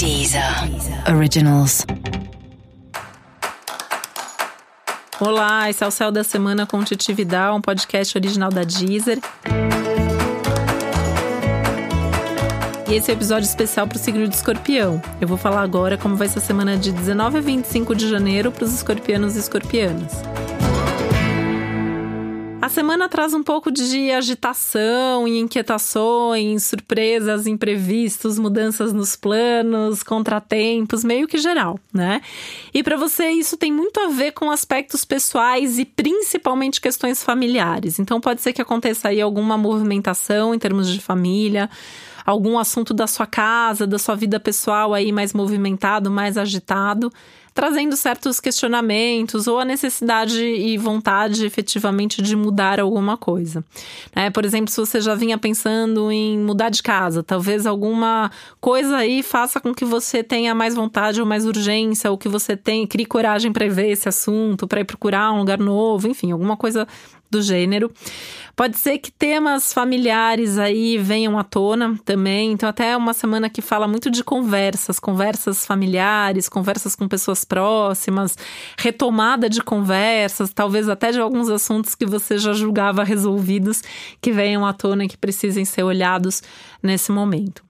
Deezer Originals. Olá, esse é o Céu da Semana com Titividade, um podcast original da Deezer. E esse é o um episódio especial para o signo de escorpião. Eu vou falar agora como vai ser a semana de 19 a 25 de janeiro para os escorpianos e escorpianas. Semana traz um pouco de agitação e inquietações, surpresas, imprevistos, mudanças nos planos, contratempos, meio que geral, né? E para você isso tem muito a ver com aspectos pessoais e principalmente questões familiares. Então pode ser que aconteça aí alguma movimentação em termos de família, algum assunto da sua casa, da sua vida pessoal aí mais movimentado, mais agitado trazendo certos questionamentos ou a necessidade e vontade efetivamente de mudar alguma coisa. Né? Por exemplo, se você já vinha pensando em mudar de casa, talvez alguma coisa aí faça com que você tenha mais vontade ou mais urgência, ou que você tenha, crie coragem para ver esse assunto, para ir procurar um lugar novo, enfim, alguma coisa do gênero. Pode ser que temas familiares aí venham à tona também. Então, até é uma semana que fala muito de conversas, conversas familiares, conversas com pessoas próximas, retomada de conversas, talvez até de alguns assuntos que você já julgava resolvidos, que venham à tona e que precisem ser olhados nesse momento.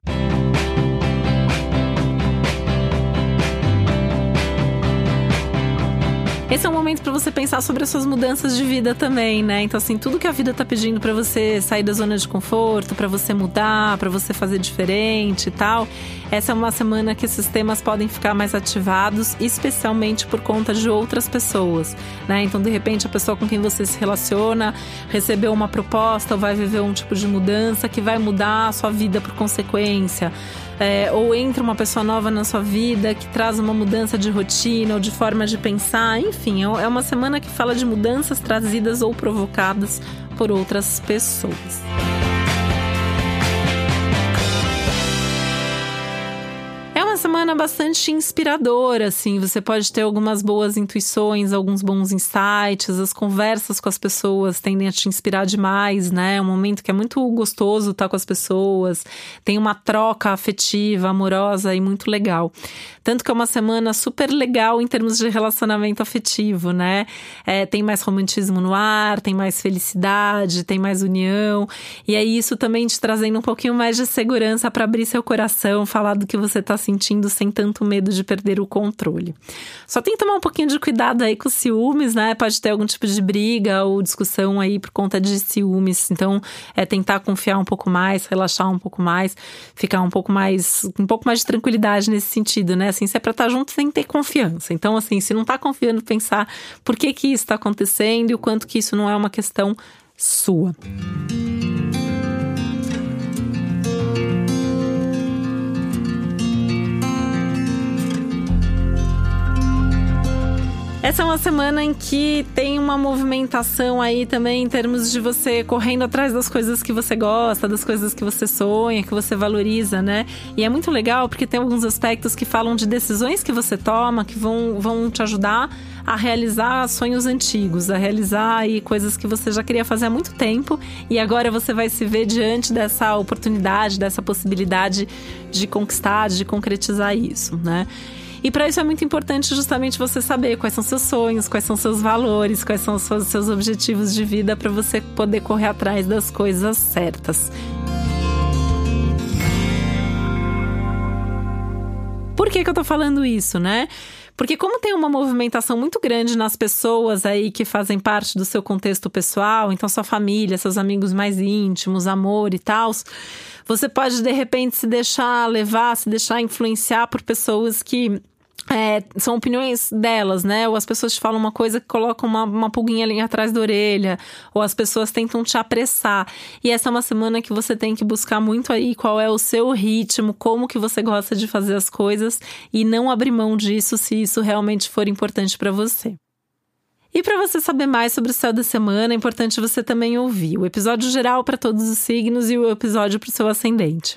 Esse é um momento para você pensar sobre as suas mudanças de vida também, né? Então, assim, tudo que a vida tá pedindo para você sair da zona de conforto, para você mudar, para você fazer diferente e tal. Essa é uma semana que esses temas podem ficar mais ativados, especialmente por conta de outras pessoas, né? Então, de repente, a pessoa com quem você se relaciona recebeu uma proposta ou vai viver um tipo de mudança que vai mudar a sua vida por consequência é, ou entra uma pessoa nova na sua vida que traz uma mudança de rotina ou de forma de pensar. Enfim, é, é uma semana que fala de mudanças trazidas ou provocadas por outras pessoas. Semana bastante inspiradora, assim. Você pode ter algumas boas intuições, alguns bons insights, as conversas com as pessoas tendem a te inspirar demais, né? É um momento que é muito gostoso estar com as pessoas, tem uma troca afetiva, amorosa e muito legal. Tanto que é uma semana super legal em termos de relacionamento afetivo, né? É, tem mais romantismo no ar, tem mais felicidade, tem mais união. E aí, isso também te trazendo um pouquinho mais de segurança para abrir seu coração, falar do que você está sentindo sem tanto medo de perder o controle. Só tem que tomar um pouquinho de cuidado aí com ciúmes, né? Pode ter algum tipo de briga ou discussão aí por conta de ciúmes. Então, é tentar confiar um pouco mais, relaxar um pouco mais, ficar um pouco mais, um pouco mais de tranquilidade nesse sentido, né? Assim, se é para estar tá junto, sem ter confiança. Então, assim, se não tá confiando, pensar por que que isso está acontecendo e o quanto que isso não é uma questão sua. Essa é uma semana em que tem uma movimentação aí também em termos de você correndo atrás das coisas que você gosta, das coisas que você sonha, que você valoriza, né? E é muito legal porque tem alguns aspectos que falam de decisões que você toma que vão, vão te ajudar a realizar sonhos antigos, a realizar aí coisas que você já queria fazer há muito tempo e agora você vai se ver diante dessa oportunidade, dessa possibilidade de conquistar, de concretizar isso, né? E para isso é muito importante justamente você saber quais são seus sonhos, quais são seus valores, quais são os seus objetivos de vida para você poder correr atrás das coisas certas. Por que, que eu tô falando isso, né? Porque como tem uma movimentação muito grande nas pessoas aí que fazem parte do seu contexto pessoal, então sua família, seus amigos mais íntimos, amor e tal, você pode de repente se deixar levar, se deixar influenciar por pessoas que é, são opiniões delas, né? Ou as pessoas te falam uma coisa que colocam uma, uma pulguinha ali atrás da orelha, ou as pessoas tentam te apressar. E essa é uma semana que você tem que buscar muito aí qual é o seu ritmo, como que você gosta de fazer as coisas e não abrir mão disso se isso realmente for importante para você. E para você saber mais sobre o céu da semana, é importante você também ouvir o episódio geral para todos os signos e o episódio para o seu ascendente.